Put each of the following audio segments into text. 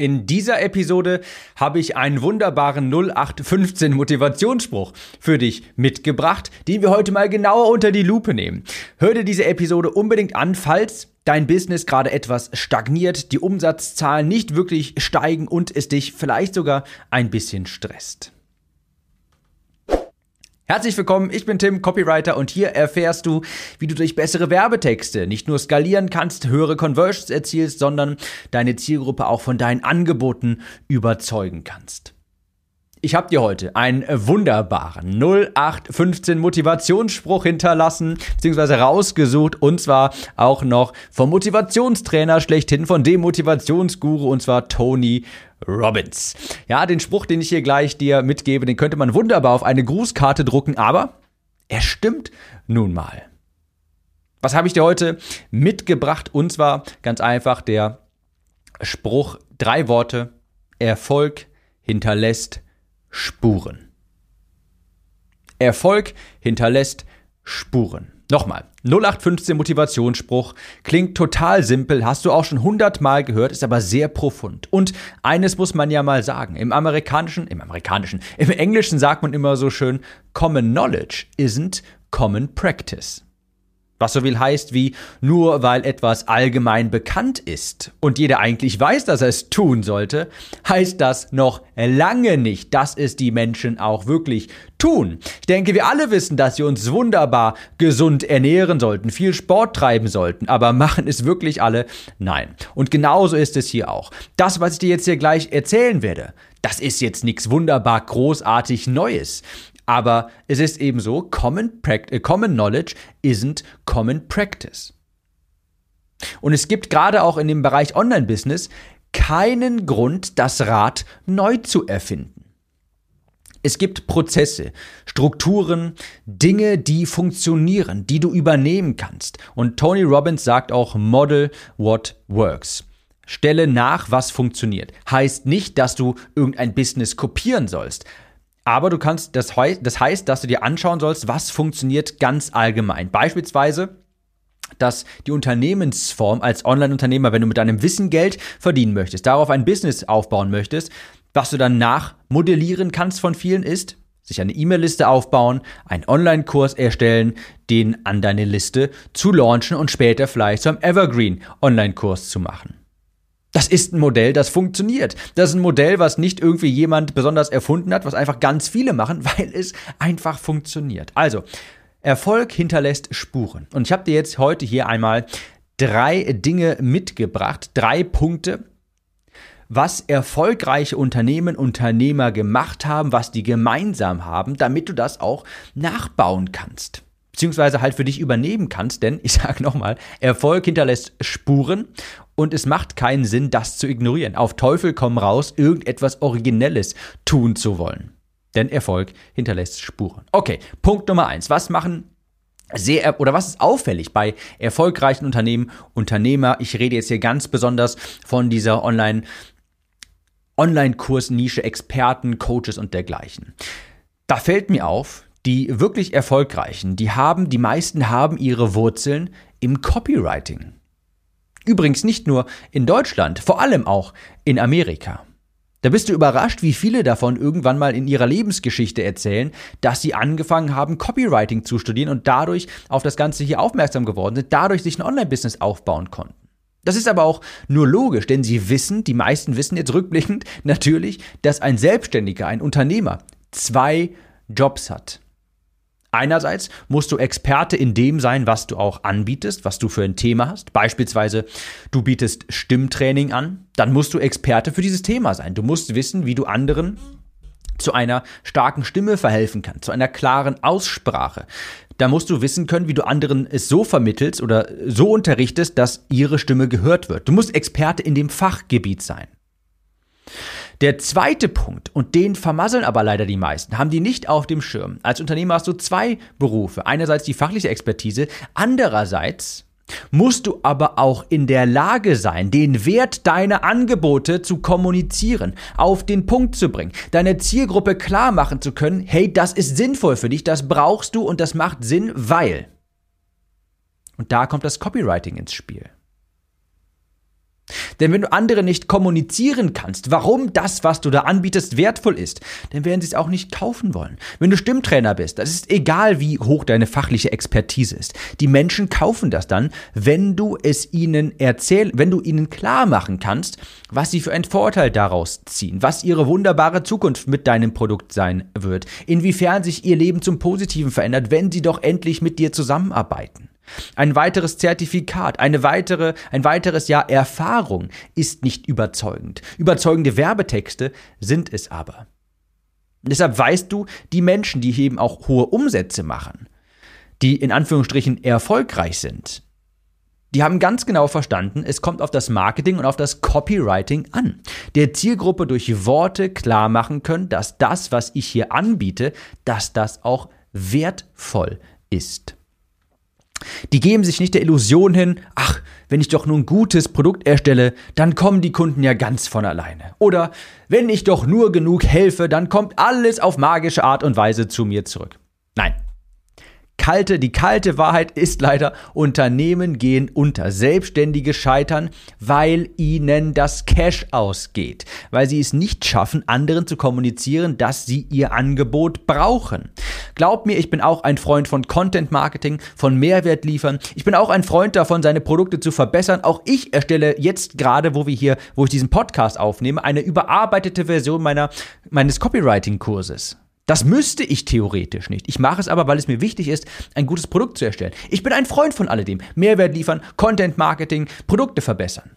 In dieser Episode habe ich einen wunderbaren 0815 Motivationsspruch für dich mitgebracht, den wir heute mal genauer unter die Lupe nehmen. Hör dir diese Episode unbedingt an, falls dein Business gerade etwas stagniert, die Umsatzzahlen nicht wirklich steigen und es dich vielleicht sogar ein bisschen stresst. Herzlich willkommen, ich bin Tim, Copywriter und hier erfährst du, wie du durch bessere Werbetexte nicht nur skalieren kannst, höhere Conversions erzielst, sondern deine Zielgruppe auch von deinen Angeboten überzeugen kannst. Ich habe dir heute einen wunderbaren 0815 Motivationsspruch hinterlassen, beziehungsweise rausgesucht, und zwar auch noch vom Motivationstrainer schlechthin, von dem Motivationsguru, und zwar Tony Robbins. Ja, den Spruch, den ich hier gleich dir mitgebe, den könnte man wunderbar auf eine Grußkarte drucken, aber er stimmt nun mal. Was habe ich dir heute mitgebracht? Und zwar ganz einfach der Spruch, drei Worte, Erfolg hinterlässt Spuren. Erfolg hinterlässt Spuren. Nochmal, 0815 Motivationsspruch klingt total simpel, hast du auch schon hundertmal gehört, ist aber sehr profund. Und eines muss man ja mal sagen, im amerikanischen, im amerikanischen, im englischen sagt man immer so schön, Common Knowledge isn't Common Practice. Was so viel heißt wie, nur weil etwas allgemein bekannt ist und jeder eigentlich weiß, dass er es tun sollte, heißt das noch lange nicht, dass es die Menschen auch wirklich tun. Ich denke, wir alle wissen, dass wir uns wunderbar gesund ernähren sollten, viel Sport treiben sollten, aber machen es wirklich alle? Nein. Und genauso ist es hier auch. Das, was ich dir jetzt hier gleich erzählen werde, das ist jetzt nichts wunderbar großartig Neues. Aber es ist eben so, common, äh, common Knowledge isn't Common Practice. Und es gibt gerade auch in dem Bereich Online-Business keinen Grund, das Rad neu zu erfinden. Es gibt Prozesse, Strukturen, Dinge, die funktionieren, die du übernehmen kannst. Und Tony Robbins sagt auch Model what works. Stelle nach, was funktioniert. Heißt nicht, dass du irgendein Business kopieren sollst. Aber du kannst, das, das heißt, dass du dir anschauen sollst, was funktioniert ganz allgemein. Beispielsweise, dass die Unternehmensform als Online-Unternehmer, wenn du mit deinem Wissen Geld verdienen möchtest, darauf ein Business aufbauen möchtest, was du dann nachmodellieren kannst von vielen ist, sich eine E-Mail-Liste aufbauen, einen Online-Kurs erstellen, den an deine Liste zu launchen und später vielleicht zum Evergreen Online-Kurs zu machen. Das ist ein Modell, das funktioniert. Das ist ein Modell, was nicht irgendwie jemand besonders erfunden hat, was einfach ganz viele machen, weil es einfach funktioniert. Also, Erfolg hinterlässt Spuren. Und ich habe dir jetzt heute hier einmal drei Dinge mitgebracht, drei Punkte, was erfolgreiche Unternehmen, Unternehmer gemacht haben, was die gemeinsam haben, damit du das auch nachbauen kannst beziehungsweise halt für dich übernehmen kannst, denn ich sage nochmal, Erfolg hinterlässt Spuren und es macht keinen Sinn, das zu ignorieren. Auf Teufel komm raus, irgendetwas Originelles tun zu wollen. Denn Erfolg hinterlässt Spuren. Okay, Punkt Nummer eins. Was machen sehr oder was ist auffällig bei erfolgreichen Unternehmen, Unternehmer? Ich rede jetzt hier ganz besonders von dieser Online Online-Kurs-Nische, Experten, Coaches und dergleichen. Da fällt mir auf, die wirklich erfolgreichen, die haben, die meisten haben ihre Wurzeln im Copywriting. Übrigens nicht nur in Deutschland, vor allem auch in Amerika. Da bist du überrascht, wie viele davon irgendwann mal in ihrer Lebensgeschichte erzählen, dass sie angefangen haben, Copywriting zu studieren und dadurch auf das Ganze hier aufmerksam geworden sind, dadurch sich ein Online-Business aufbauen konnten. Das ist aber auch nur logisch, denn sie wissen, die meisten wissen jetzt rückblickend natürlich, dass ein Selbstständiger, ein Unternehmer zwei Jobs hat. Einerseits musst du Experte in dem sein, was du auch anbietest, was du für ein Thema hast. Beispielsweise, du bietest Stimmtraining an, dann musst du Experte für dieses Thema sein. Du musst wissen, wie du anderen zu einer starken Stimme verhelfen kannst, zu einer klaren Aussprache. Da musst du wissen können, wie du anderen es so vermittelst oder so unterrichtest, dass ihre Stimme gehört wird. Du musst Experte in dem Fachgebiet sein. Der zweite Punkt, und den vermasseln aber leider die meisten, haben die nicht auf dem Schirm. Als Unternehmer hast du zwei Berufe. Einerseits die fachliche Expertise, andererseits musst du aber auch in der Lage sein, den Wert deiner Angebote zu kommunizieren, auf den Punkt zu bringen, deine Zielgruppe klar machen zu können, hey, das ist sinnvoll für dich, das brauchst du und das macht Sinn, weil. Und da kommt das Copywriting ins Spiel. Denn wenn du andere nicht kommunizieren kannst, warum das, was du da anbietest, wertvoll ist, dann werden sie es auch nicht kaufen wollen. Wenn du Stimmtrainer bist, das ist egal, wie hoch deine fachliche Expertise ist. Die Menschen kaufen das dann, wenn du es ihnen erzählst, wenn du ihnen klar machen kannst, was sie für einen Vorteil daraus ziehen, was ihre wunderbare Zukunft mit deinem Produkt sein wird, inwiefern sich ihr Leben zum Positiven verändert, wenn sie doch endlich mit dir zusammenarbeiten. Ein weiteres Zertifikat, eine weitere, ein weiteres Jahr Erfahrung ist nicht überzeugend. Überzeugende Werbetexte sind es aber. deshalb weißt du, die Menschen, die eben auch hohe Umsätze machen, die in Anführungsstrichen erfolgreich sind, die haben ganz genau verstanden, es kommt auf das Marketing und auf das Copywriting an. Der Zielgruppe durch Worte klar machen können, dass das, was ich hier anbiete, dass das auch wertvoll ist. Die geben sich nicht der Illusion hin, ach, wenn ich doch nur ein gutes Produkt erstelle, dann kommen die Kunden ja ganz von alleine. Oder wenn ich doch nur genug helfe, dann kommt alles auf magische Art und Weise zu mir zurück. Nein, kalte, die kalte Wahrheit ist leider, Unternehmen gehen unter. Selbstständige scheitern, weil ihnen das Cash ausgeht. Weil sie es nicht schaffen, anderen zu kommunizieren, dass sie ihr Angebot brauchen. Glaub mir, ich bin auch ein Freund von Content Marketing, von Mehrwert liefern. Ich bin auch ein Freund davon, seine Produkte zu verbessern. Auch ich erstelle jetzt gerade, wo wir hier, wo ich diesen Podcast aufnehme, eine überarbeitete Version meiner, meines Copywriting-Kurses. Das müsste ich theoretisch nicht. Ich mache es aber, weil es mir wichtig ist, ein gutes Produkt zu erstellen. Ich bin ein Freund von alledem. Mehrwert liefern, Content Marketing, Produkte verbessern.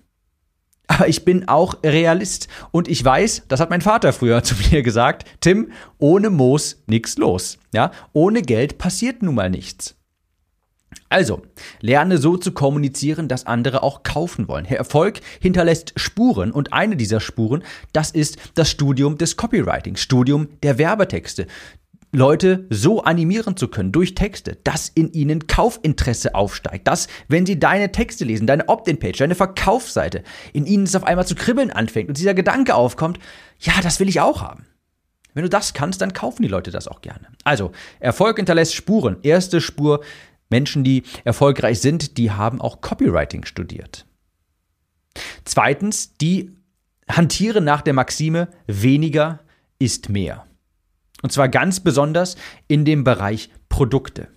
Aber ich bin auch Realist und ich weiß, das hat mein Vater früher zu mir gesagt, Tim, ohne Moos nichts los. Ja, ohne Geld passiert nun mal nichts. Also, lerne so zu kommunizieren, dass andere auch kaufen wollen. Herr Erfolg hinterlässt Spuren und eine dieser Spuren, das ist das Studium des Copywriting, Studium der Werbetexte. Leute so animieren zu können durch Texte, dass in ihnen Kaufinteresse aufsteigt, dass, wenn sie deine Texte lesen, deine Opt-in-Page, deine Verkaufsseite, in ihnen es auf einmal zu kribbeln anfängt und dieser Gedanke aufkommt, ja, das will ich auch haben. Wenn du das kannst, dann kaufen die Leute das auch gerne. Also, Erfolg hinterlässt Spuren. Erste Spur, Menschen, die erfolgreich sind, die haben auch Copywriting studiert. Zweitens, die hantieren nach der Maxime, weniger ist mehr. Und zwar ganz besonders in dem Bereich Produkte.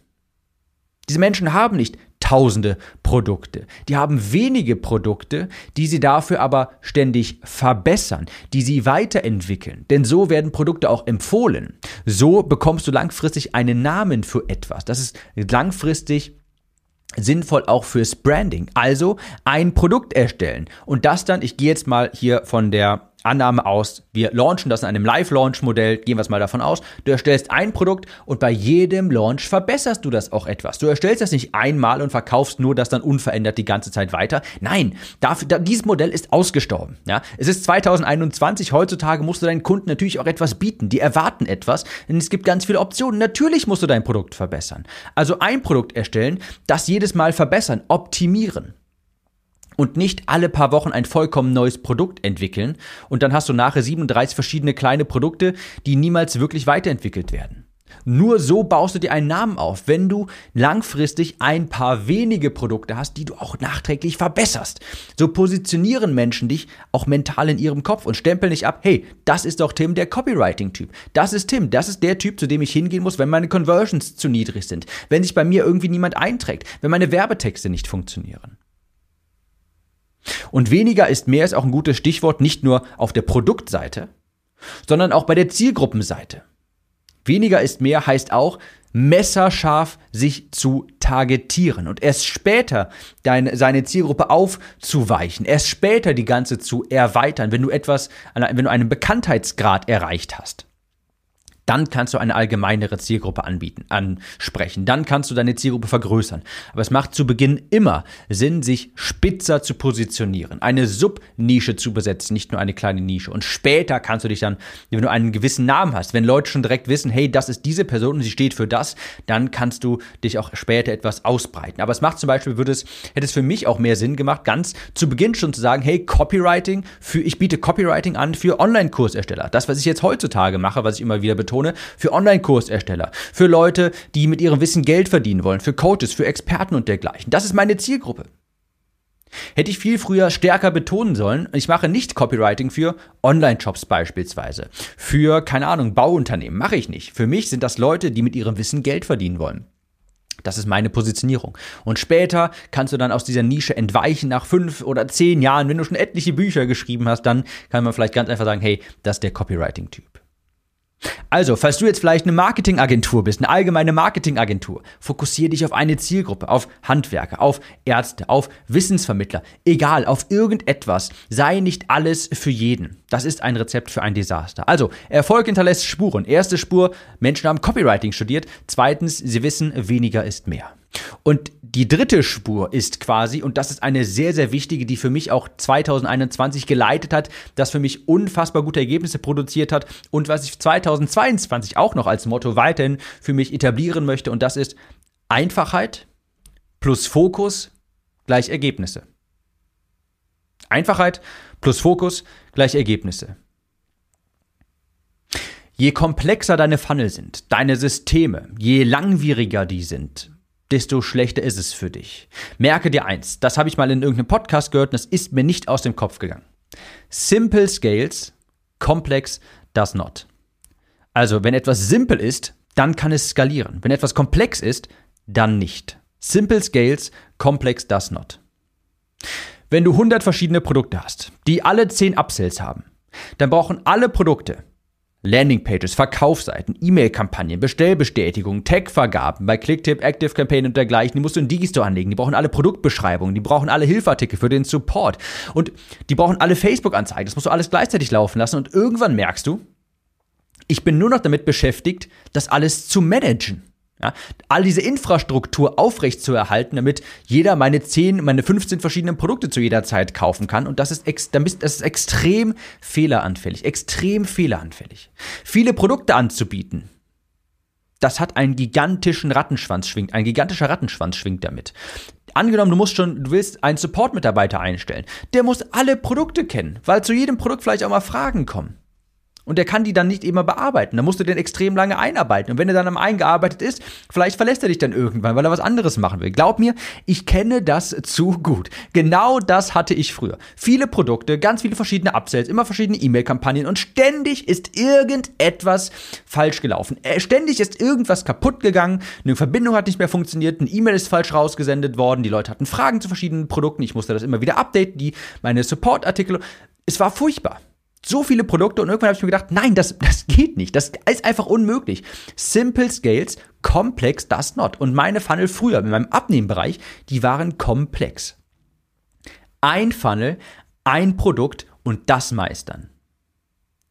Diese Menschen haben nicht tausende Produkte. Die haben wenige Produkte, die sie dafür aber ständig verbessern, die sie weiterentwickeln. Denn so werden Produkte auch empfohlen. So bekommst du langfristig einen Namen für etwas. Das ist langfristig sinnvoll auch fürs Branding. Also ein Produkt erstellen und das dann, ich gehe jetzt mal hier von der Annahme aus, wir launchen das in einem Live-Launch-Modell, gehen wir es mal davon aus, du erstellst ein Produkt und bei jedem Launch verbesserst du das auch etwas. Du erstellst das nicht einmal und verkaufst nur das dann unverändert die ganze Zeit weiter. Nein, dafür, da, dieses Modell ist ausgestorben. Ja? Es ist 2021, heutzutage musst du deinen Kunden natürlich auch etwas bieten. Die erwarten etwas, denn es gibt ganz viele Optionen. Natürlich musst du dein Produkt verbessern. Also ein Produkt erstellen, das jedes Mal verbessern, optimieren und nicht alle paar Wochen ein vollkommen neues Produkt entwickeln und dann hast du nachher 37 verschiedene kleine Produkte, die niemals wirklich weiterentwickelt werden. Nur so baust du dir einen Namen auf, wenn du langfristig ein paar wenige Produkte hast, die du auch nachträglich verbesserst. So positionieren Menschen dich auch mental in ihrem Kopf und stempeln dich ab, hey, das ist doch Tim, der Copywriting-Typ. Das ist Tim, das ist der Typ, zu dem ich hingehen muss, wenn meine Conversions zu niedrig sind, wenn sich bei mir irgendwie niemand einträgt, wenn meine Werbetexte nicht funktionieren. Und weniger ist mehr ist auch ein gutes Stichwort, nicht nur auf der Produktseite, sondern auch bei der Zielgruppenseite. Weniger ist mehr heißt auch, messerscharf sich zu targetieren und erst später deine, seine Zielgruppe aufzuweichen, erst später die ganze zu erweitern, wenn du etwas, wenn du einen Bekanntheitsgrad erreicht hast dann kannst du eine allgemeinere Zielgruppe anbieten, ansprechen. Dann kannst du deine Zielgruppe vergrößern. Aber es macht zu Beginn immer Sinn, sich spitzer zu positionieren, eine Subnische zu besetzen, nicht nur eine kleine Nische. Und später kannst du dich dann, wenn du einen gewissen Namen hast, wenn Leute schon direkt wissen, hey, das ist diese Person und sie steht für das, dann kannst du dich auch später etwas ausbreiten. Aber es macht zum Beispiel, würde es, hätte es für mich auch mehr Sinn gemacht, ganz zu Beginn schon zu sagen, hey, Copywriting für, ich biete Copywriting an für Online-Kursersteller. Das, was ich jetzt heutzutage mache, was ich immer wieder betone, betone, für Online-Kursersteller, für Leute, die mit ihrem Wissen Geld verdienen wollen, für Coaches, für Experten und dergleichen. Das ist meine Zielgruppe. Hätte ich viel früher stärker betonen sollen, ich mache nicht Copywriting für Online-Shops beispielsweise, für, keine Ahnung, Bauunternehmen, mache ich nicht. Für mich sind das Leute, die mit ihrem Wissen Geld verdienen wollen. Das ist meine Positionierung. Und später kannst du dann aus dieser Nische entweichen nach fünf oder zehn Jahren, wenn du schon etliche Bücher geschrieben hast, dann kann man vielleicht ganz einfach sagen, hey, das ist der Copywriting-Typ. Also, falls du jetzt vielleicht eine Marketingagentur bist, eine allgemeine Marketingagentur, fokussiere dich auf eine Zielgruppe, auf Handwerker, auf Ärzte, auf Wissensvermittler, egal, auf irgendetwas. Sei nicht alles für jeden. Das ist ein Rezept für ein Desaster. Also, Erfolg hinterlässt Spuren. Erste Spur, Menschen haben Copywriting studiert. Zweitens, sie wissen, weniger ist mehr. Und die dritte Spur ist quasi, und das ist eine sehr, sehr wichtige, die für mich auch 2021 geleitet hat, das für mich unfassbar gute Ergebnisse produziert hat und was ich 2022 auch noch als Motto weiterhin für mich etablieren möchte, und das ist Einfachheit plus Fokus gleich Ergebnisse. Einfachheit plus Fokus gleich Ergebnisse. Je komplexer deine Funnel sind, deine Systeme, je langwieriger die sind, desto schlechter ist es für dich. Merke dir eins, das habe ich mal in irgendeinem Podcast gehört und das ist mir nicht aus dem Kopf gegangen. Simple scales, complex does not. Also, wenn etwas simpel ist, dann kann es skalieren. Wenn etwas komplex ist, dann nicht. Simple scales, complex does not. Wenn du 100 verschiedene Produkte hast, die alle 10 Upsells haben, dann brauchen alle Produkte Landingpages, Verkaufsseiten, E-Mail-Kampagnen, Bestellbestätigungen, Tag-Vergaben bei Clicktip, Active Campaign und dergleichen. Die musst du in Digistore anlegen. Die brauchen alle Produktbeschreibungen, die brauchen alle Hilfartikel für den Support und die brauchen alle Facebook-Anzeigen. Das musst du alles gleichzeitig laufen lassen und irgendwann merkst du, ich bin nur noch damit beschäftigt, das alles zu managen. Ja, all diese Infrastruktur aufrechtzuerhalten, damit jeder meine 10, meine 15 verschiedenen Produkte zu jeder Zeit kaufen kann. Und das ist, ex, das ist extrem fehleranfällig. Extrem fehleranfällig. Viele Produkte anzubieten, das hat einen gigantischen Rattenschwanz schwingt. Ein gigantischer Rattenschwanz schwingt damit. Angenommen, du musst schon, du willst einen Support-Mitarbeiter einstellen. Der muss alle Produkte kennen, weil zu jedem Produkt vielleicht auch mal Fragen kommen. Und der kann die dann nicht immer bearbeiten. Da musst du den extrem lange einarbeiten. Und wenn er dann am eingearbeitet ist, vielleicht verlässt er dich dann irgendwann, weil er was anderes machen will. Glaub mir, ich kenne das zu gut. Genau das hatte ich früher. Viele Produkte, ganz viele verschiedene Upsells, immer verschiedene E-Mail-Kampagnen und ständig ist irgendetwas falsch gelaufen. Äh, ständig ist irgendwas kaputt gegangen, eine Verbindung hat nicht mehr funktioniert, ein E-Mail ist falsch rausgesendet worden, die Leute hatten Fragen zu verschiedenen Produkten, ich musste das immer wieder updaten, die meine Support-Artikel. Es war furchtbar so viele Produkte und irgendwann habe ich mir gedacht, nein, das, das geht nicht. Das ist einfach unmöglich. Simple Scales, komplex does not. Und meine Funnel früher in meinem Abnehmbereich, die waren komplex. Ein Funnel, ein Produkt und das meistern.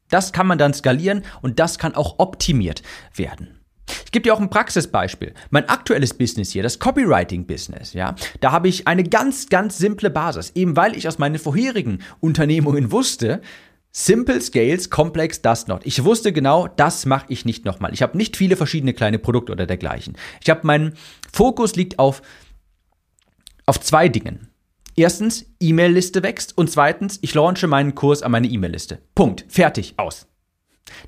Das kann man dann skalieren und das kann auch optimiert werden. Ich gebe dir auch ein Praxisbeispiel. Mein aktuelles Business hier, das Copywriting-Business, ja, da habe ich eine ganz, ganz simple Basis. Eben weil ich aus meinen vorherigen Unternehmungen wusste, Simple Scales, Complex Does Not. Ich wusste genau, das mache ich nicht nochmal. Ich habe nicht viele verschiedene kleine Produkte oder dergleichen. Ich habe meinen Fokus liegt auf, auf zwei Dingen. Erstens, E-Mail-Liste wächst und zweitens, ich launche meinen Kurs an meine E-Mail-Liste. Punkt. Fertig. Aus.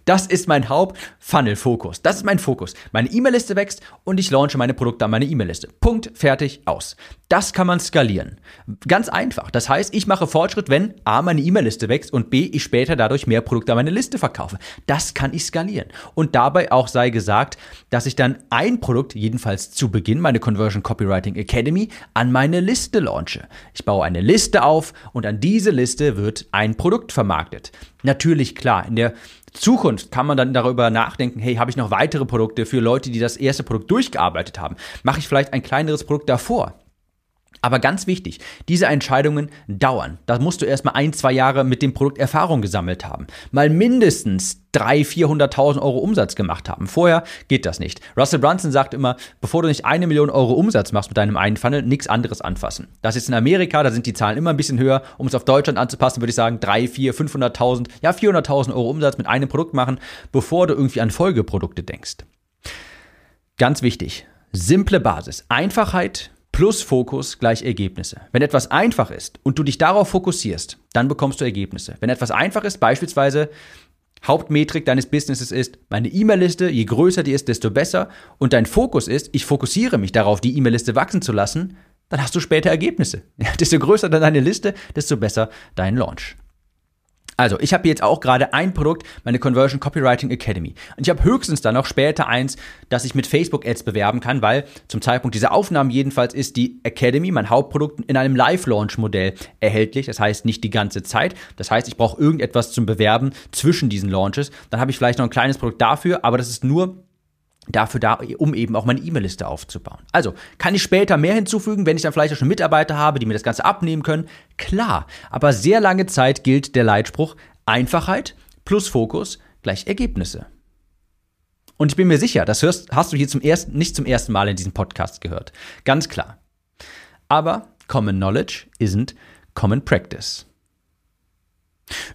Das ist mein Haupt-Funnel-Fokus. Das ist mein Fokus. Meine E-Mail-Liste wächst und ich launche meine Produkte an meine E-Mail-Liste. Punkt, fertig, aus. Das kann man skalieren. Ganz einfach. Das heißt, ich mache Fortschritt, wenn A, meine E-Mail-Liste wächst und B, ich später dadurch mehr Produkte an meine Liste verkaufe. Das kann ich skalieren. Und dabei auch sei gesagt, dass ich dann ein Produkt, jedenfalls zu Beginn, meine Conversion Copywriting Academy, an meine Liste launche. Ich baue eine Liste auf und an diese Liste wird ein Produkt vermarktet. Natürlich klar, in der Zukunft kann man dann darüber nachdenken, hey, habe ich noch weitere Produkte für Leute, die das erste Produkt durchgearbeitet haben? Mache ich vielleicht ein kleineres Produkt davor? Aber ganz wichtig, diese Entscheidungen dauern. Da musst du erstmal ein, zwei Jahre mit dem Produkt Erfahrung gesammelt haben. Mal mindestens 300.000, 400.000 Euro Umsatz gemacht haben. Vorher geht das nicht. Russell Brunson sagt immer, bevor du nicht eine Million Euro Umsatz machst mit deinem einen Funnel, nichts anderes anfassen. Das ist in Amerika, da sind die Zahlen immer ein bisschen höher. Um es auf Deutschland anzupassen, würde ich sagen, 3, 4, 500.000, ja 400.000 Euro Umsatz mit einem Produkt machen, bevor du irgendwie an Folgeprodukte denkst. Ganz wichtig, simple Basis, Einfachheit, plus Fokus gleich Ergebnisse. Wenn etwas einfach ist und du dich darauf fokussierst, dann bekommst du Ergebnisse. Wenn etwas einfach ist, beispielsweise Hauptmetrik deines Businesses ist, meine E-Mail-Liste, je größer die ist, desto besser. Und dein Fokus ist, ich fokussiere mich darauf, die E-Mail-Liste wachsen zu lassen, dann hast du später Ergebnisse. Ja, desto größer dann deine Liste, desto besser dein Launch. Also, ich habe jetzt auch gerade ein Produkt, meine Conversion Copywriting Academy. Und ich habe höchstens dann noch später eins, das ich mit Facebook Ads bewerben kann, weil zum Zeitpunkt dieser Aufnahmen jedenfalls ist die Academy, mein Hauptprodukt, in einem Live-Launch-Modell erhältlich. Das heißt nicht die ganze Zeit. Das heißt, ich brauche irgendetwas zum Bewerben zwischen diesen Launches. Dann habe ich vielleicht noch ein kleines Produkt dafür, aber das ist nur dafür da, um eben auch meine E-Mail-Liste aufzubauen. Also, kann ich später mehr hinzufügen, wenn ich dann vielleicht auch schon Mitarbeiter habe, die mir das Ganze abnehmen können? Klar, aber sehr lange Zeit gilt der Leitspruch Einfachheit plus Fokus gleich Ergebnisse. Und ich bin mir sicher, das hörst, hast du hier zum ersten, nicht zum ersten Mal in diesem Podcast gehört. Ganz klar. Aber Common Knowledge isn't Common Practice.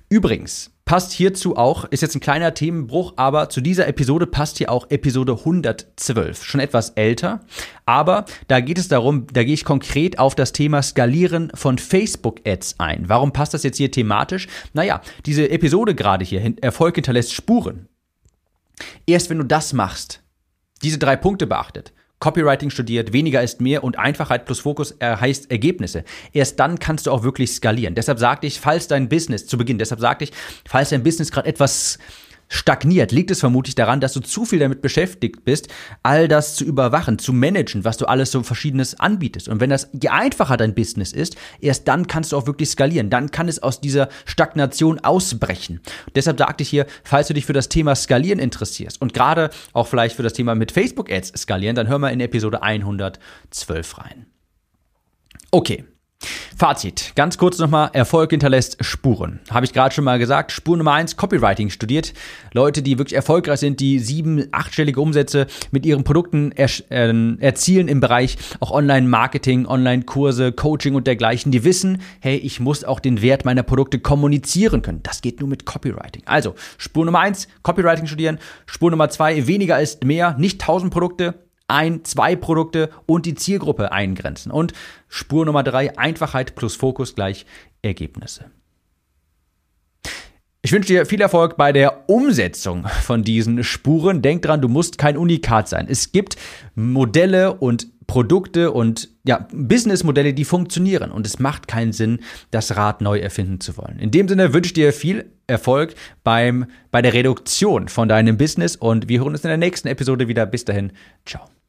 Übrigens, passt hierzu auch, ist jetzt ein kleiner Themenbruch, aber zu dieser Episode passt hier auch Episode 112, schon etwas älter. Aber da geht es darum, da gehe ich konkret auf das Thema Skalieren von Facebook-Ads ein. Warum passt das jetzt hier thematisch? Naja, diese Episode gerade hier, Erfolg hinterlässt Spuren. Erst wenn du das machst, diese drei Punkte beachtet, Copywriting studiert, weniger ist mehr und Einfachheit plus Fokus heißt Ergebnisse. Erst dann kannst du auch wirklich skalieren. Deshalb sagte ich, falls dein Business zu Beginn, deshalb sagte ich, falls dein Business gerade etwas stagniert, liegt es vermutlich daran, dass du zu viel damit beschäftigt bist, all das zu überwachen, zu managen, was du alles so verschiedenes anbietest. Und wenn das je einfacher dein Business ist, erst dann kannst du auch wirklich skalieren. Dann kann es aus dieser Stagnation ausbrechen. Und deshalb sagte ich hier, falls du dich für das Thema Skalieren interessierst und gerade auch vielleicht für das Thema mit Facebook Ads skalieren, dann hör mal in Episode 112 rein. Okay. Fazit, ganz kurz nochmal, Erfolg hinterlässt Spuren. Habe ich gerade schon mal gesagt, Spur Nummer eins: Copywriting studiert. Leute, die wirklich erfolgreich sind, die sieben, achtstellige Umsätze mit ihren Produkten er, äh, erzielen im Bereich auch Online-Marketing, Online-Kurse, Coaching und dergleichen, die wissen, hey, ich muss auch den Wert meiner Produkte kommunizieren können. Das geht nur mit Copywriting. Also, Spur Nummer eins: Copywriting studieren. Spur Nummer zwei: weniger ist mehr, nicht tausend Produkte, ein, zwei Produkte und die Zielgruppe eingrenzen. Und Spur Nummer drei, Einfachheit plus Fokus gleich Ergebnisse. Ich wünsche dir viel Erfolg bei der Umsetzung von diesen Spuren. Denk dran, du musst kein Unikat sein. Es gibt Modelle und Produkte und ja, Businessmodelle, die funktionieren. Und es macht keinen Sinn, das Rad neu erfinden zu wollen. In dem Sinne wünsche ich dir viel Erfolg beim, bei der Reduktion von deinem Business und wir hören uns in der nächsten Episode wieder. Bis dahin, ciao.